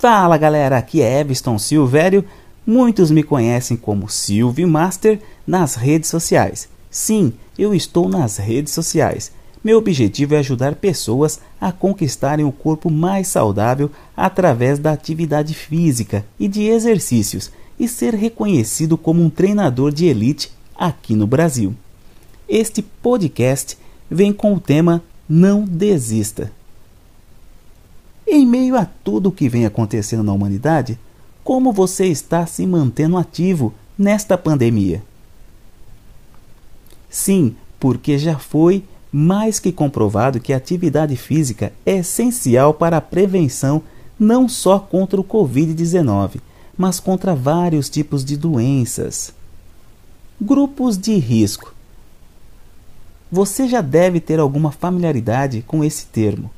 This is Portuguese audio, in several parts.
Fala galera, aqui é Eviston Silvério. Muitos me conhecem como Silvio Master nas redes sociais. Sim, eu estou nas redes sociais. Meu objetivo é ajudar pessoas a conquistarem o corpo mais saudável através da atividade física e de exercícios e ser reconhecido como um treinador de elite aqui no Brasil. Este podcast vem com o tema Não Desista. Em meio a tudo o que vem acontecendo na humanidade, como você está se mantendo ativo nesta pandemia? Sim, porque já foi mais que comprovado que a atividade física é essencial para a prevenção não só contra o Covid-19, mas contra vários tipos de doenças. Grupos de risco. Você já deve ter alguma familiaridade com esse termo.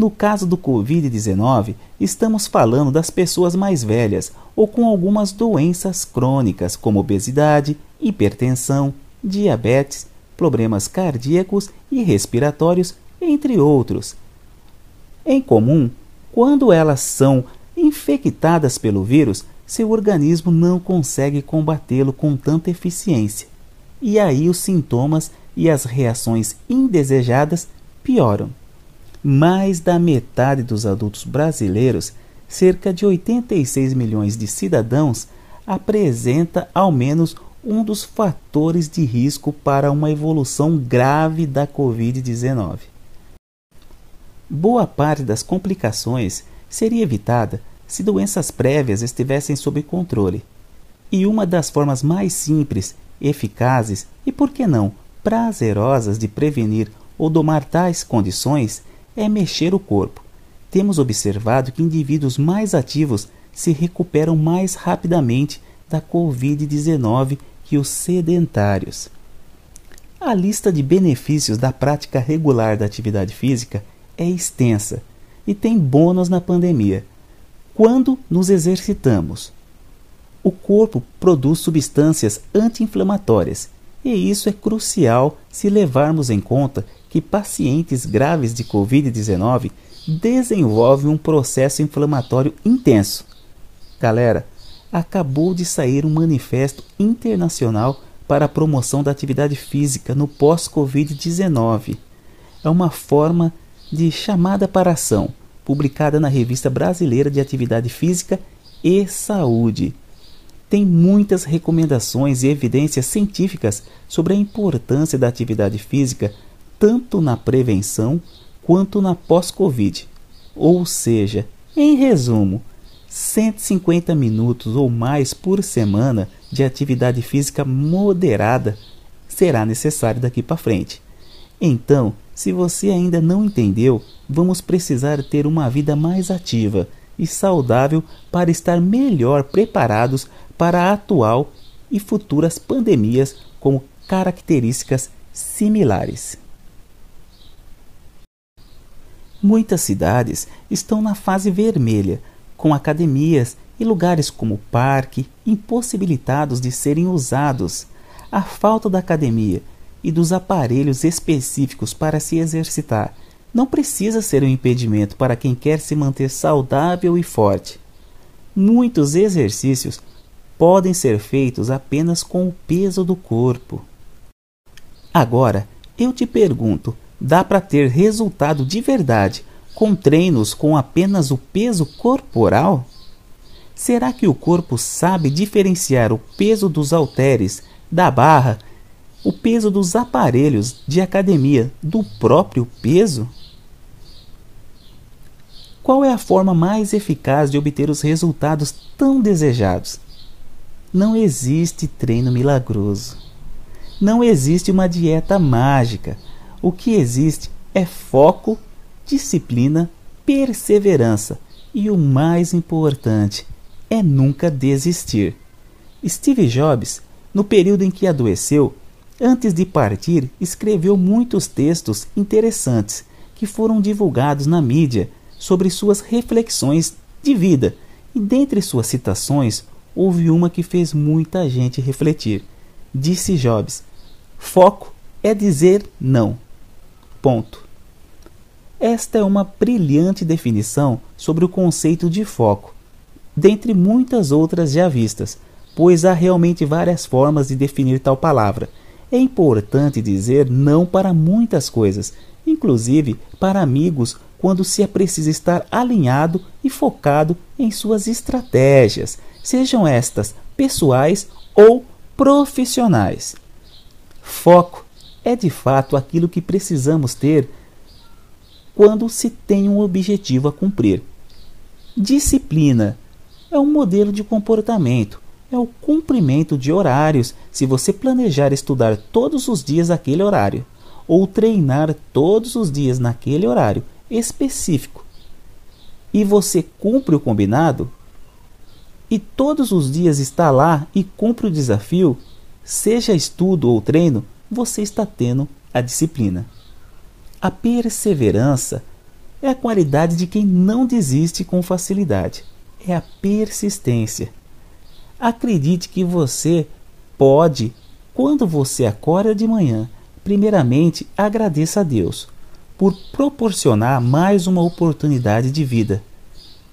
No caso do Covid-19, estamos falando das pessoas mais velhas ou com algumas doenças crônicas, como obesidade, hipertensão, diabetes, problemas cardíacos e respiratórios, entre outros. Em comum, quando elas são infectadas pelo vírus, seu organismo não consegue combatê-lo com tanta eficiência. E aí os sintomas e as reações indesejadas pioram mais da metade dos adultos brasileiros, cerca de 86 milhões de cidadãos, apresenta ao menos um dos fatores de risco para uma evolução grave da Covid-19. Boa parte das complicações seria evitada se doenças prévias estivessem sob controle. E uma das formas mais simples, eficazes e, por que não, prazerosas de prevenir ou domar tais condições é mexer o corpo. Temos observado que indivíduos mais ativos se recuperam mais rapidamente da Covid-19 que os sedentários. A lista de benefícios da prática regular da atividade física é extensa e tem bônus na pandemia. Quando nos exercitamos, o corpo produz substâncias anti-inflamatórias, e isso é crucial se levarmos em conta que pacientes graves de Covid-19 desenvolvem um processo inflamatório intenso. Galera, acabou de sair um manifesto internacional para a promoção da atividade física no pós-Covid-19. É uma forma de chamada para ação, publicada na Revista Brasileira de Atividade Física e Saúde. Tem muitas recomendações e evidências científicas sobre a importância da atividade física tanto na prevenção quanto na pós-Covid. Ou seja, em resumo, 150 minutos ou mais por semana de atividade física moderada será necessário daqui para frente. Então, se você ainda não entendeu, vamos precisar ter uma vida mais ativa e saudável para estar melhor preparados para a atual e futuras pandemias com características similares. Muitas cidades estão na fase vermelha, com academias e lugares como o parque impossibilitados de serem usados. A falta da academia e dos aparelhos específicos para se exercitar não precisa ser um impedimento para quem quer se manter saudável e forte. Muitos exercícios podem ser feitos apenas com o peso do corpo. Agora, eu te pergunto: dá para ter resultado de verdade com treinos com apenas o peso corporal? Será que o corpo sabe diferenciar o peso dos halteres, da barra, o peso dos aparelhos de academia do próprio peso? Qual é a forma mais eficaz de obter os resultados tão desejados? Não existe treino milagroso. Não existe uma dieta mágica o que existe é foco, disciplina, perseverança e o mais importante é nunca desistir. Steve Jobs, no período em que adoeceu, antes de partir, escreveu muitos textos interessantes que foram divulgados na mídia sobre suas reflexões de vida, e dentre suas citações houve uma que fez muita gente refletir. Disse Jobs: Foco é dizer não. Ponto. Esta é uma brilhante definição sobre o conceito de foco, dentre muitas outras já vistas, pois há realmente várias formas de definir tal palavra. É importante dizer não para muitas coisas, inclusive para amigos, quando se é preciso estar alinhado e focado em suas estratégias, sejam estas pessoais ou profissionais. Foco é de fato aquilo que precisamos ter quando se tem um objetivo a cumprir. Disciplina é um modelo de comportamento, é o cumprimento de horários se você planejar estudar todos os dias aquele horário ou treinar todos os dias naquele horário específico e você cumpre o combinado e todos os dias está lá e cumpre o desafio, seja estudo ou treino, você está tendo a disciplina. A perseverança é a qualidade de quem não desiste com facilidade. É a persistência. Acredite que você pode, quando você acorda de manhã, primeiramente agradeça a Deus por proporcionar mais uma oportunidade de vida.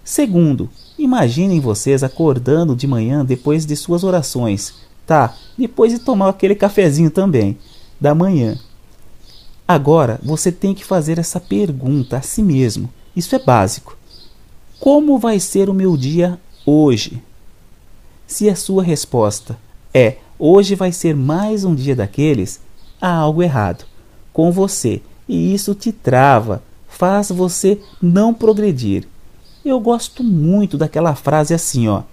Segundo, imaginem vocês acordando de manhã depois de suas orações. Tá, depois de tomar aquele cafezinho também, da manhã. Agora você tem que fazer essa pergunta a si mesmo. Isso é básico. Como vai ser o meu dia hoje? Se a sua resposta é hoje vai ser mais um dia daqueles, há algo errado com você e isso te trava, faz você não progredir. Eu gosto muito daquela frase assim, ó: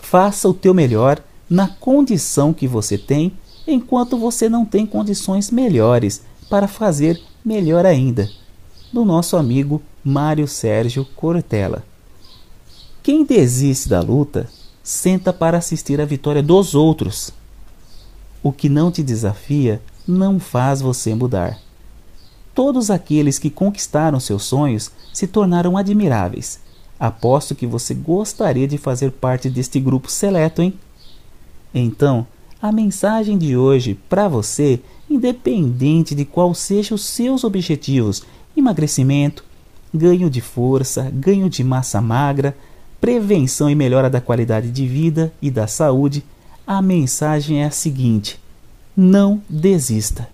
Faça o teu melhor na condição que você tem, enquanto você não tem condições melhores para fazer melhor ainda. Do nosso amigo Mário Sérgio Cortella. Quem desiste da luta, senta para assistir a vitória dos outros. O que não te desafia não faz você mudar. Todos aqueles que conquistaram seus sonhos se tornaram admiráveis. Aposto que você gostaria de fazer parte deste grupo seleto, hein? Então, a mensagem de hoje para você, independente de qual sejam os seus objetivos, emagrecimento, ganho de força, ganho de massa magra, prevenção e melhora da qualidade de vida e da saúde, a mensagem é a seguinte: não desista.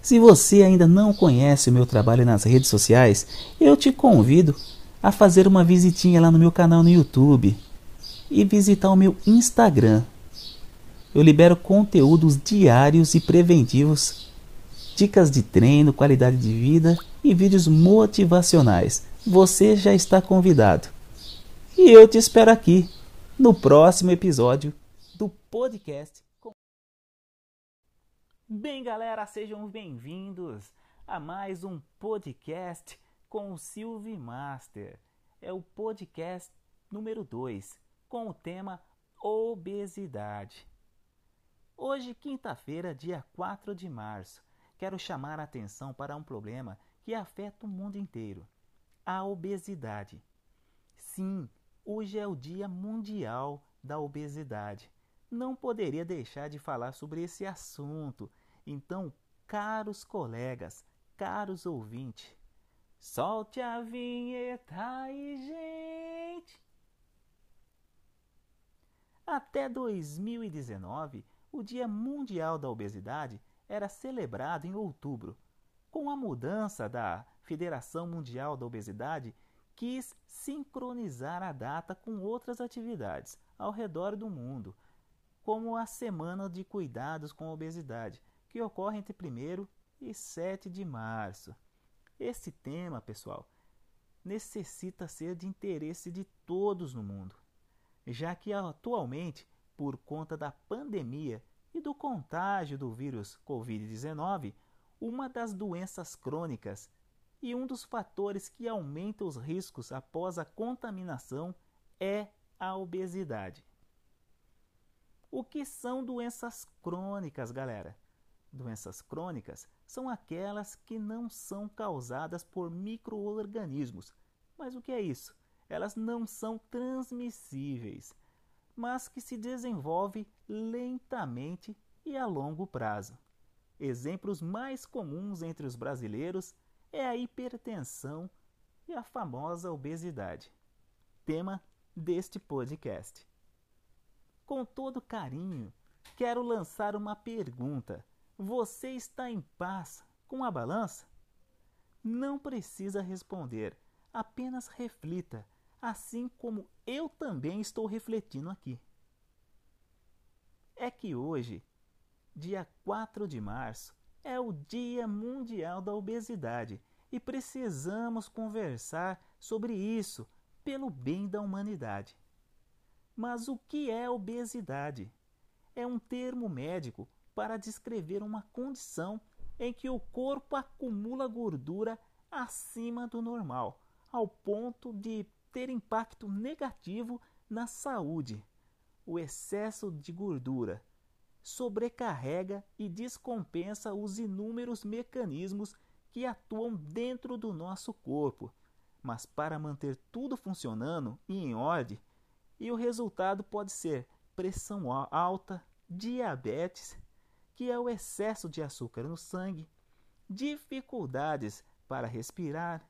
Se você ainda não conhece o meu trabalho nas redes sociais, eu te convido a fazer uma visitinha lá no meu canal no YouTube e visitar o meu Instagram. Eu libero conteúdos diários e preventivos, dicas de treino, qualidade de vida e vídeos motivacionais. Você já está convidado. E eu te espero aqui no próximo episódio do podcast. Bem, galera, sejam bem-vindos a mais um podcast com o Silvi Master. É o podcast número 2, com o tema obesidade. Hoje, quinta-feira, dia 4 de março, quero chamar a atenção para um problema que afeta o mundo inteiro: a obesidade. Sim, hoje é o Dia Mundial da Obesidade. Não poderia deixar de falar sobre esse assunto então, caros colegas, caros ouvintes, solte a vinheta aí, gente! Até 2019, o Dia Mundial da Obesidade era celebrado em outubro. Com a mudança da Federação Mundial da Obesidade, quis sincronizar a data com outras atividades ao redor do mundo, como a Semana de Cuidados com a Obesidade, que ocorre entre 1 e 7 de março. Esse tema, pessoal, necessita ser de interesse de todos no mundo, já que atualmente, por conta da pandemia e do contágio do vírus Covid-19, uma das doenças crônicas e um dos fatores que aumenta os riscos após a contaminação é a obesidade. O que são doenças crônicas, galera? Doenças crônicas são aquelas que não são causadas por microorganismos. Mas o que é isso? Elas não são transmissíveis, mas que se desenvolvem lentamente e a longo prazo. exemplos mais comuns entre os brasileiros é a hipertensão e a famosa obesidade. Tema deste podcast. Com todo carinho, quero lançar uma pergunta. Você está em paz com a balança? Não precisa responder, apenas reflita, assim como eu também estou refletindo aqui. É que hoje, dia 4 de março, é o Dia Mundial da Obesidade e precisamos conversar sobre isso pelo bem da humanidade. Mas o que é obesidade? É um termo médico para descrever uma condição em que o corpo acumula gordura acima do normal, ao ponto de ter impacto negativo na saúde. O excesso de gordura sobrecarrega e descompensa os inúmeros mecanismos que atuam dentro do nosso corpo, mas para manter tudo funcionando e em ordem, e o resultado pode ser pressão alta, diabetes, que é o excesso de açúcar no sangue, dificuldades para respirar,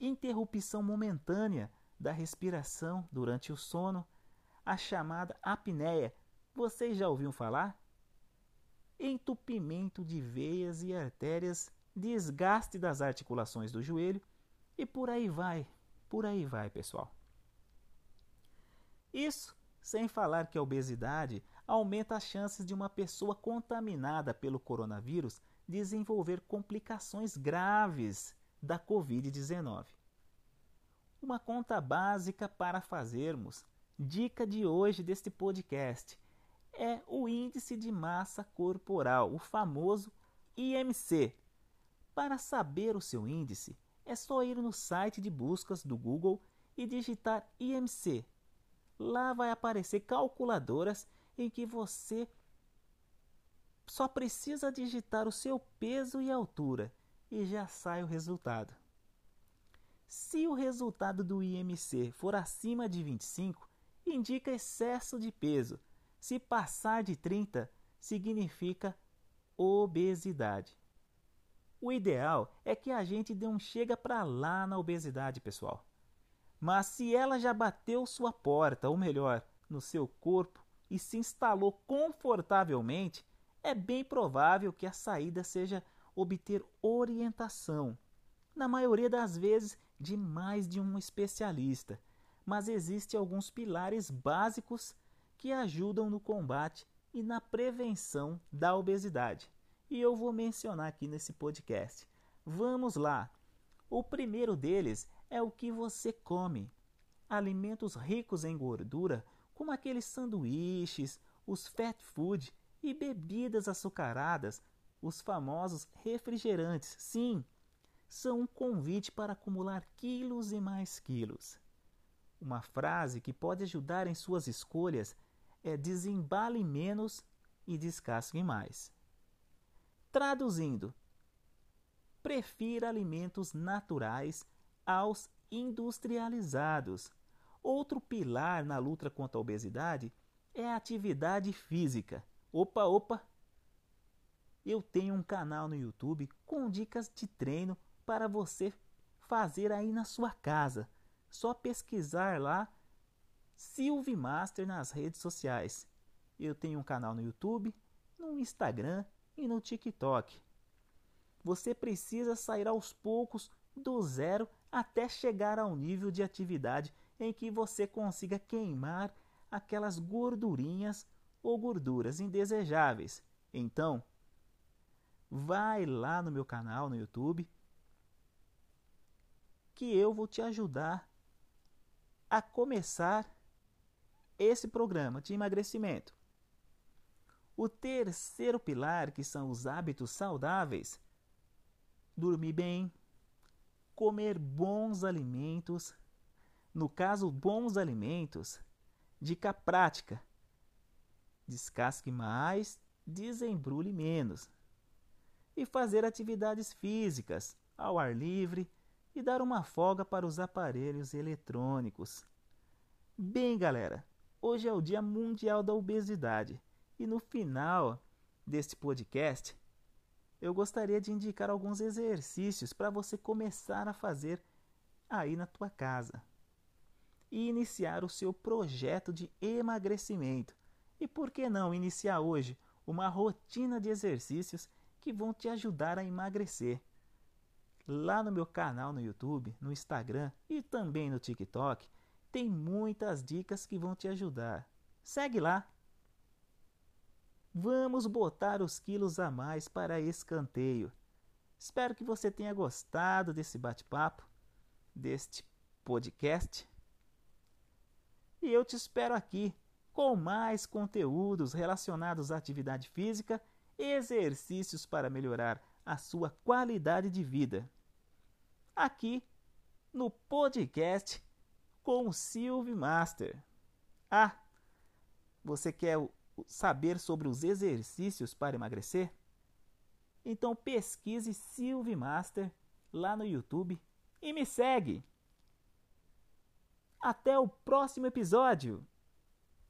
interrupção momentânea da respiração durante o sono, a chamada apneia. Vocês já ouviram falar? Entupimento de veias e artérias desgaste das articulações do joelho e por aí vai, por aí vai, pessoal. Isso sem falar que a obesidade aumenta as chances de uma pessoa contaminada pelo coronavírus desenvolver complicações graves da Covid-19. Uma conta básica para fazermos, dica de hoje deste podcast, é o índice de massa corporal, o famoso IMC, para saber o seu índice, é só ir no site de buscas do Google e digitar IMC. Lá vai aparecer calculadoras em que você só precisa digitar o seu peso e altura e já sai o resultado. Se o resultado do IMC for acima de 25, indica excesso de peso. Se passar de 30, significa obesidade. O ideal é que a gente um chega para lá na obesidade, pessoal. Mas se ela já bateu sua porta, ou melhor, no seu corpo e se instalou confortavelmente, é bem provável que a saída seja obter orientação, na maioria das vezes de mais de um especialista. Mas existem alguns pilares básicos que ajudam no combate e na prevenção da obesidade e eu vou mencionar aqui nesse podcast. Vamos lá! O primeiro deles é o que você come. Alimentos ricos em gordura, como aqueles sanduíches, os fat food e bebidas açucaradas, os famosos refrigerantes. Sim, são um convite para acumular quilos e mais quilos. Uma frase que pode ajudar em suas escolhas é desembale menos e descasque mais. Traduzindo, prefira alimentos naturais aos industrializados. Outro pilar na luta contra a obesidade é a atividade física. Opa, opa! Eu tenho um canal no YouTube com dicas de treino para você fazer aí na sua casa. Só pesquisar lá Silvimaster nas redes sociais. Eu tenho um canal no YouTube, no Instagram e no TikTok. Você precisa sair aos poucos do zero até chegar ao nível de atividade em que você consiga queimar aquelas gordurinhas ou gorduras indesejáveis. Então, vai lá no meu canal no YouTube que eu vou te ajudar a começar esse programa de emagrecimento. O terceiro pilar, que são os hábitos saudáveis, dormir bem, comer bons alimentos. No caso, bons alimentos, dica prática: descasque mais, desembrulhe menos. E fazer atividades físicas ao ar livre e dar uma folga para os aparelhos eletrônicos. Bem, galera, hoje é o Dia Mundial da Obesidade. E no final deste podcast, eu gostaria de indicar alguns exercícios para você começar a fazer aí na tua casa e iniciar o seu projeto de emagrecimento. E por que não iniciar hoje uma rotina de exercícios que vão te ajudar a emagrecer? Lá no meu canal no YouTube, no Instagram e também no TikTok, tem muitas dicas que vão te ajudar. Segue lá! Vamos botar os quilos a mais para escanteio. Espero que você tenha gostado desse bate-papo, deste podcast. E eu te espero aqui com mais conteúdos relacionados à atividade física e exercícios para melhorar a sua qualidade de vida. Aqui no podcast com o Silvio Master. Ah, você quer saber sobre os exercícios para emagrecer? Então pesquise Silvio Master lá no YouTube e me segue. Até o próximo episódio!